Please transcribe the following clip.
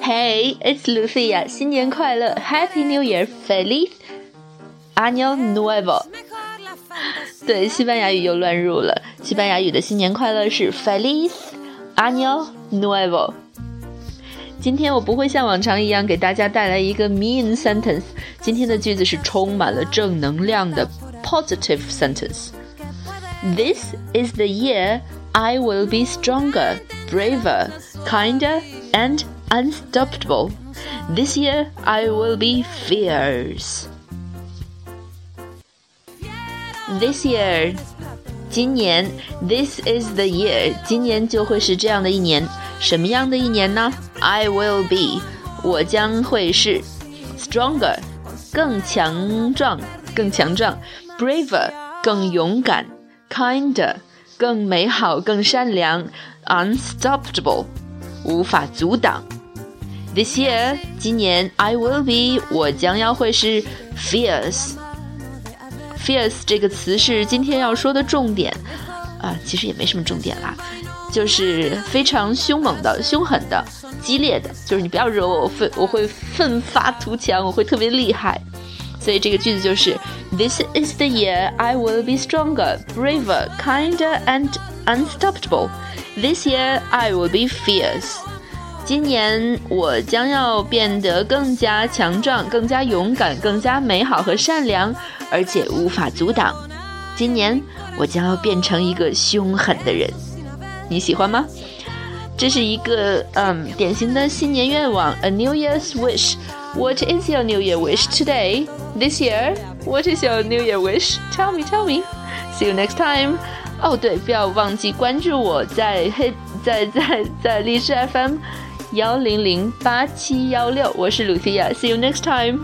Hey, it's Lucia. 新年快乐，Happy New Year, Feliz Año Nuevo. 对，西班牙语又乱入了。西班牙语的新年快乐是 Feliz Año Nuevo。今天我不会像往常一样给大家带来一个 mean sentence。今天的句子是充满了正能量的 positive sentence。This is the year I will be stronger, braver, kinder, and unstoppable. This year I will be fierce. This year，今年，This is the year，今年就会是这样的一年。什么样的一年呢？I will be，我将会是 stronger，更强壮，更强壮；braver，更勇敢；kinder， 更美好，更善良；unstoppable，无法阻挡。This year，今年，I will be，我将要会是 fierce。fierce 这个词是今天要说的重点，啊，其实也没什么重点啦，就是非常凶猛的、凶狠的、激烈的，就是你不要惹我，我奋我会奋发图强，我会特别厉害。所以这个句子就是：This is the year I will be stronger, braver, kinder, and unstoppable. This year I will be fierce. 今年我将要变得更加强壮、更加勇敢、更加美好和善良，而且无法阻挡。今年我将要变成一个凶狠的人，你喜欢吗？这是一个嗯典型的新年愿望，a New Year's wish。What is your New Year wish today? This year? What is your New Year wish? Tell me, tell me. See you next time. 哦，对，不要忘记关注我在黑在在在荔枝 FM。幺零零八七幺六，我是 Lucia，See you next time。